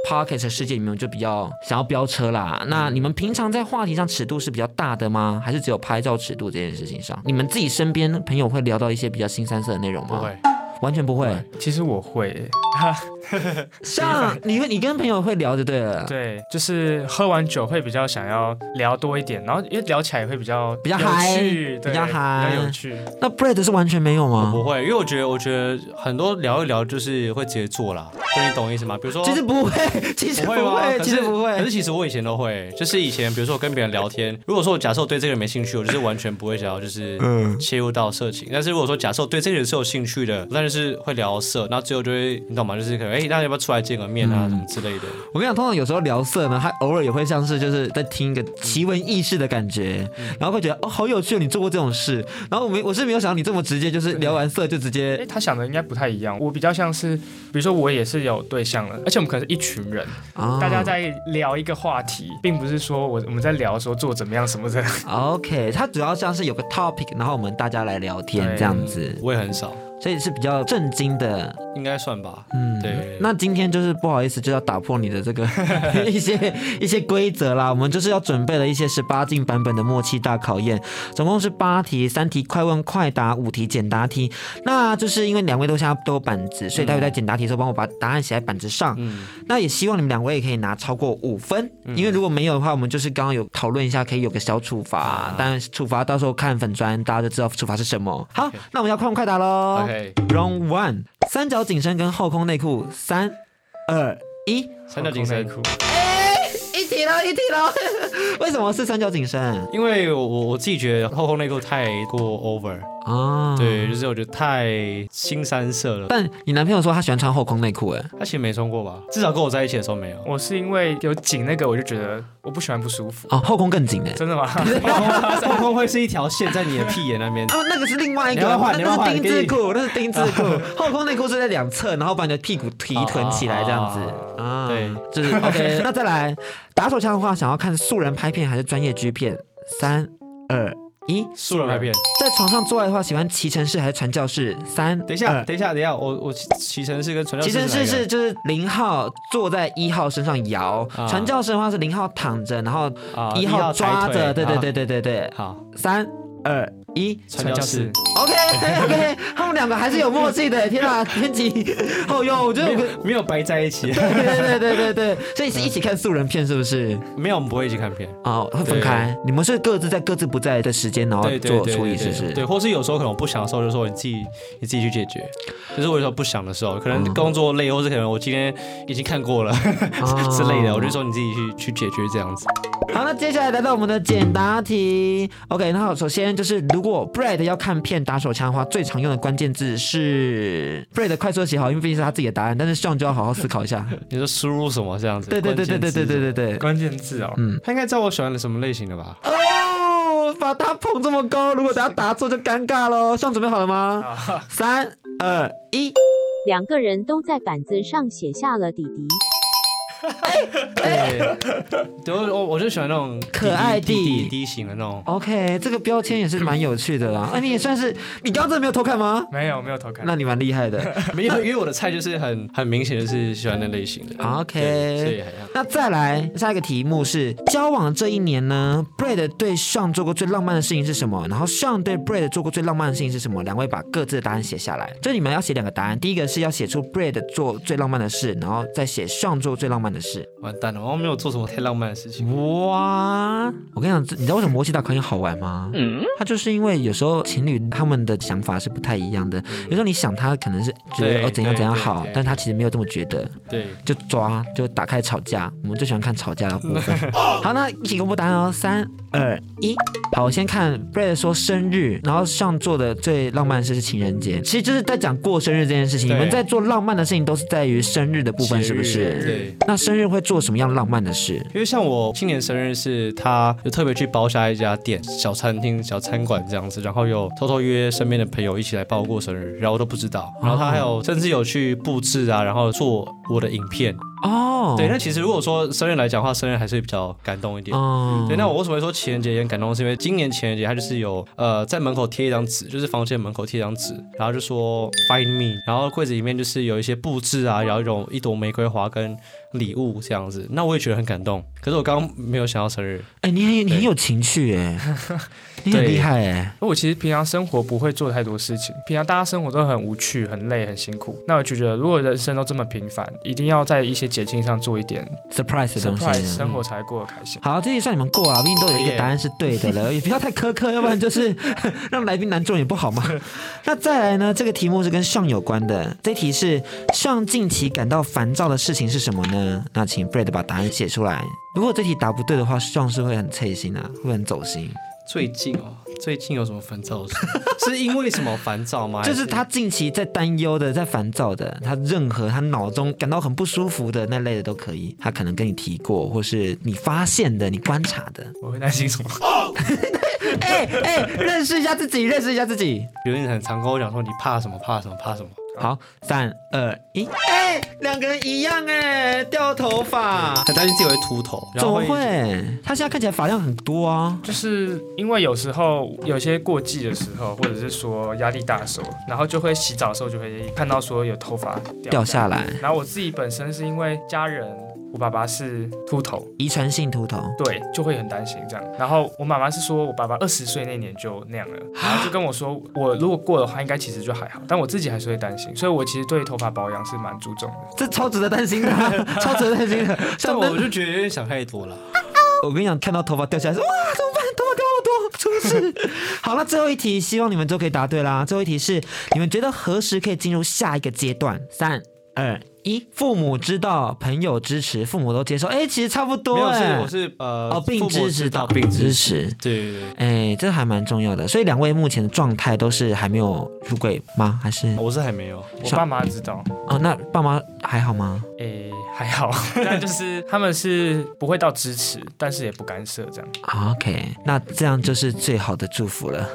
Pocket 世界里面就比较想要飙车啦。那你们平常在话题上尺度是比较大的吗？还是只有拍照尺度这件事情上？你们自己身边朋友会聊到一些比较新三色的内容吗？不会，完全不会。其实我会。[LAUGHS] [LAUGHS] 像你会，你跟朋友会聊就对了。对，就是喝完酒会比较想要聊多一点，然后因为聊起来也会比较比较嗨，比较嗨，比较有趣。那 Brad 是完全没有吗？我不会，因为我觉得，我觉得很多聊一聊就是会直接做啦。就你懂意思吗？比如说，其实不会，[LAUGHS] 其实不会，其实不会。可是其实我以前都会，就是以前比如说我跟别人聊天，如果说我假设我对这个人没兴趣，我就是完全不会想要就是切入到色情。但是如果说假设我对这个人是有兴趣的，但就是会聊色，然后最后就会你懂吗？就是可能哎，大家要不要出来见个面啊，什么之类的。我跟你讲，通常有时候聊色呢，他偶尔也会像是就是在听一个奇闻异事的感觉，然后会觉得哦，好有趣，你做过这种事。然后我没我是没有想到你这么直接，就是聊完色就直接。哎，他想的应该不太一样。我比较像是，比如说我也是有对象了，而且我们可能是一群人，大家在聊一个话题，并不是说我我们在聊说做怎么样什么的。OK，他主要像是有个 topic，然后我们大家来聊天这样子。我也很少。所以是比较震惊的，应该算吧。嗯，对。那今天就是不好意思，就要打破你的这个 [LAUGHS] 一些一些规则啦。我们就是要准备了一些十八禁版本的默契大考验，总共是八题，三题快问快答，五题简答题。那就是因为两位都现在都有板子，所以待会在简答题的时候帮我把答案写在板子上。嗯。那也希望你们两位也可以拿超过五分，因为如果没有的话，我们就是刚刚有讨论一下，可以有个小处罚。但处罚到时候看粉砖，大家就知道处罚是什么。好，那我们要快问快答喽。Round one，三角紧身跟后空内裤，三二一，三角紧身内裤。哎，一题了，一题了。[LAUGHS] 为什么是三角紧身？因为我我自己觉得后空内裤太过 over。啊，对，就是我觉得太新三色了。但你男朋友说他喜欢穿后空内裤，哎，他其实没穿过吧？至少跟我在一起的时候没有。我是因为有紧那个，我就觉得我不喜欢不舒服。哦，后空更紧哎，真的吗？[LAUGHS] 后空会是一条线在你的屁眼那边。哦，那个是另外一个，那是丁字裤，那是丁字裤。[LAUGHS] 后空内裤是在两侧，然后把你的屁股提臀起来这样子。啊，对，就是 OK。[LAUGHS] 那再来打手枪的话，想要看素人拍片还是专业 G 片？三二。一素人拍片，在床上做爱的话，喜欢骑乘式还是传教士？三，等一下，等一下，等一下，我我骑乘式跟传教士。骑乘式是就是零号坐在一号身上摇，传教士的话是零号躺着，然后一号抓着，对对对对对对。好，三二。一传教士，OK [LAUGHS] OK，他们两个还是有默契的。[LAUGHS] 天啊，编辑，好哟，我觉得没有没有白在一起。对对对对对对，所以是一起看素人片是不是？没有，我们不会一起看片哦，会分开。你们是各自在各自不在的时间，然后做处理，是不是？对，或是有时候可能不想的时候，就说你自己你自己去解决。就是我有时候不想的时候，可能工作累，或是可能我今天已经看过了 [LAUGHS] 之类的，我就说你自己去去解决这样子。好，那接下来来到我们的简答题。OK，那好，首先就是如果 Brad 要看片打手枪的话，最常用的关键字是 Brad 快速写好，因为毕竟是他自己的答案。但是 Sean 就要好好思考一下。你说输入什么这样子？对对对对对对对对对，关键字哦。嗯，他应该知道我喜欢的什么类型的吧？哦，把他捧这么高，如果等下答错就尴尬喽。Sean 准备好了吗？三二一，两个人都在板子上写下了弟弟。[LAUGHS] 对，对，我我就喜欢那种可爱弟弟弟型的那种。OK，这个标签也是蛮有趣的啦。[LAUGHS] 哎，你也算是，你刚刚真的没有偷看吗？没有，没有偷看。那你蛮厉害的，[LAUGHS] 没有，因为我的菜就是很很明显的是喜欢那类型的。OK，所以那再来下一个题目是，交往这一年呢，Brad 对 Sean 做过最浪漫的事情是什么？然后 Sean 对 Brad 做过最浪漫的事情是什么？两位把各自的答案写下来。就你们要写两个答案，第一个是要写出 Brad 做最浪漫的事，然后再写 Sean 做最浪漫的事。完蛋了，我没有做什么太浪漫的事情。哇，我跟你讲，你知道为什么默契大考验好玩吗？嗯，他就是因为有时候情侣他们的想法是不太一样的。嗯、有时候你想他可能是觉得哦怎样怎样好，但他其实没有这么觉得。对，就抓就打开吵架，我们最喜欢看吵架的部分。[LAUGHS] 好，那一起公布答案哦，三二一。好，我先看 Brad 说生日，然后上做的最浪漫的事是情人节，其实就是在讲过生日这件事情。你们在做浪漫的事情都是在于生日的部分，是不是？对。那生日会做什么样浪漫的事？因为像我今年生日是，他就特别去包下一家店，小餐厅、小餐馆这样子，然后又偷偷约身边的朋友一起来帮我过生日，然后我都不知道。然后他还有甚至有去布置啊，然后做我的影片。哦，对，那其实如果说生日来讲的话，生日还是比较感动一点。哦，对，那我为什么会说情人节也很感动？是因为今年情人节它就是有呃在门口贴一张纸，就是房间门口贴一张纸，然后就说 Find me，然后柜子里面就是有一些布置啊，然后一种一朵玫瑰花跟礼物这样子，那我也觉得很感动。可是我刚刚没有想到生日，哎，你很你很有情趣哎，[LAUGHS] 你很厉害哎。我其实平常生活不会做太多事情，平常大家生活都很无趣、很累、很辛苦。那我就觉得，如果人生都这么平凡，一定要在一些节庆上做一点 surprise 的东西，surprise 生活才会过得开心。好，这也算你们过啊，毕竟都有一个答案是对的了，也不要太苛刻，[LAUGHS] 要不然就是 [LAUGHS] 让来宾难中也不好嘛。[LAUGHS] 那再来呢？这个题目是跟 Sean 有关的，这题是 Sean 近期感到烦躁的事情是什么呢？那请 Brad 把答案写出来。如果这题答不对的话，Sean 是会很刺心啊，会很走心。最近哦，最近有什么烦躁的事？[LAUGHS] 是因为什么烦躁吗？[LAUGHS] 就是他近期在担忧的，在烦躁的，他任何他脑中感到很不舒服的那类的都可以，他可能跟你提过，或是你发现的，你观察的。我会担心什么？[LAUGHS] 哎哎，认识一下自己，认识一下自己。有人很常跟我讲说，你怕什么？怕什么？怕什么？好，三二一，哎，两个人一样哎，掉头发，很担心自己会秃头，怎么会？他现在看起来发量很多啊，就是因为有时候有些过季的时候，或者是说压力大的时候，然后就会洗澡的时候就会看到说有头发掉下来，然后我自己本身是因为家人。我爸爸是秃头，遗传性秃头，对，就会很担心这样。然后我妈妈是说，我爸爸二十岁那年就那样了，[GASPS] 然后就跟我说，我如果过的话，应该其实就还好。但我自己还是会担心，所以我其实对头发保养是蛮注重的。这超值得担心的，[LAUGHS] 超值得担心的。像我就觉得有点想太多了。我跟你讲，看到头发掉下来说，哇，怎么办？头发掉好多，出事。[LAUGHS] 好了，最后一题，希望你们都可以答对啦。最后一题是，你们觉得何时可以进入下一个阶段？三二。一父母知道，朋友支持，父母都接受，哎，其实差不多。没有，是我是呃，哦，并支持到，并支持，对对对，哎，这还蛮重要的。所以两位目前的状态都是还没有出轨吗？还是我是还没有，我爸妈知道。哦，那爸妈还好吗？哎，还好，[LAUGHS] 但就是他们是不会到支持，但是也不干涉这样。OK，那这样就是最好的祝福了。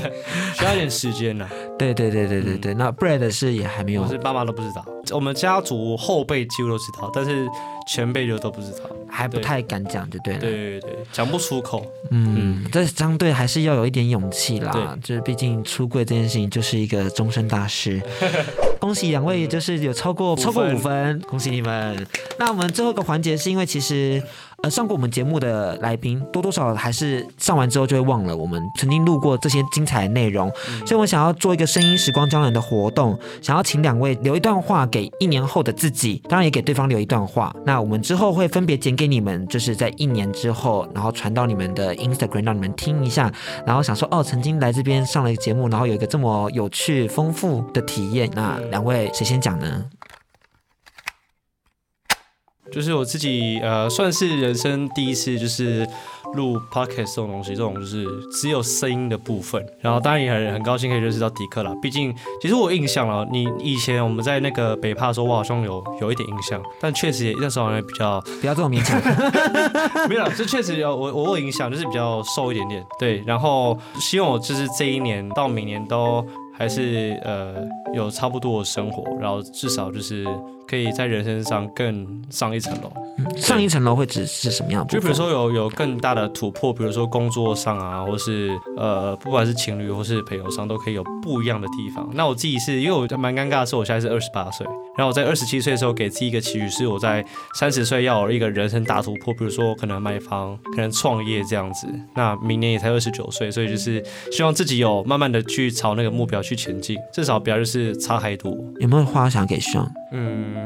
[LAUGHS] 需要点时间呢。对对对对对对，那 Brad 是也还没有，我是爸妈都不知道。我们家族后辈几乎都知道，但是前辈就都不知道，还不太敢讲，就对了。对对对，讲不出口。嗯，这相对还是要有一点勇气啦。对，就是毕竟出柜这件事情就是一个终身大事。[LAUGHS] 恭喜两位，就是有超过超过五分，恭喜你们。那我们最后一个环节是因为其实。呃，上过我们节目的来宾多多少少还是上完之后就会忘了我们曾经录过这些精彩的内容，嗯、所以我想要做一个声音时光胶囊的活动，想要请两位留一段话给一年后的自己，当然也给对方留一段话。那我们之后会分别剪给你们，就是在一年之后，然后传到你们的 Instagram 让你们听一下，然后想说哦，曾经来这边上了一个节目，然后有一个这么有趣丰富的体验。那两位谁先讲呢？就是我自己，呃，算是人生第一次，就是录 podcast 这种东西，这种就是只有声音的部分。然后当然也很很高兴可以认识到迪克啦。毕竟，其实我印象了，你以前我们在那个北帕的时候，我好像有有一点印象，但确实也那时候好像比较不要这么勉强。没有，这确实有我我有印象，就是比较瘦一点点。对，然后希望我就是这一年到明年都还是呃有差不多的生活，然后至少就是。可以在人生上更上一层楼，嗯，上一层楼会指是什么样？就比如说有有更大的突破，比如说工作上啊，或是呃，不管是情侣或是朋友上，都可以有不一样的地方。那我自己是因为我蛮尴尬的是，我现在是二十八岁，然后我在二十七岁的时候给自己一个期许，是我在三十岁要有一个人生大突破，比如说可能买房，可能创业这样子。那明年也才二十九岁，所以就是希望自己有慢慢的去朝那个目标去前进，至少不要就是差太多。有没有话想给上？嗯，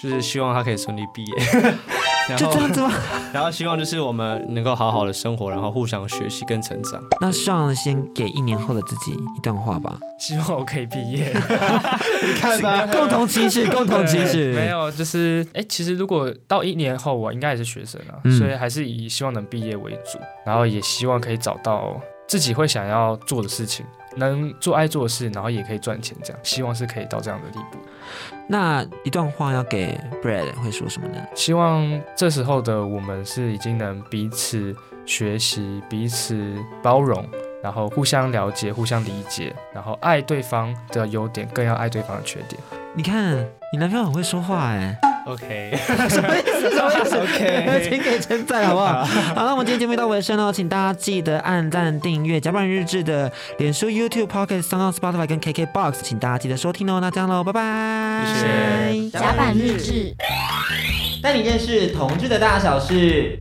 就是希望他可以顺利毕业，[LAUGHS] 就这样子吗？[LAUGHS] 然后希望就是我们能够好好的生活，然后互相学习跟成长。那上先给一年后的自己一段话吧。希望我可以毕业。[LAUGHS] 你看吧，共同期许，共同期许。没有，就是哎，其实如果到一年后，我应该也是学生啊，嗯、所以还是以希望能毕业为主，然后也希望可以找到自己会想要做的事情。能做爱做的事，然后也可以赚钱，这样希望是可以到这样的地步。那一段话要给 Brad 会说什么呢？希望这时候的我们是已经能彼此学习、彼此包容，然后互相了解、互相理解，然后爱对方的优点，更要爱对方的缺点。你看，你男朋友很会说话哎。OK，什么意思？什么意思？OK，请给称赞好不好？[LAUGHS] 好，那我们今天节目到尾声哦，请大家记得按赞、订阅《甲板日志》的脸书、YouTube、Podcast、SoundOn、Spotify 跟 KKBox，请大家记得收听哦。那这样喽，拜拜。谢谢。甲板日志，带你认识同志的大小事。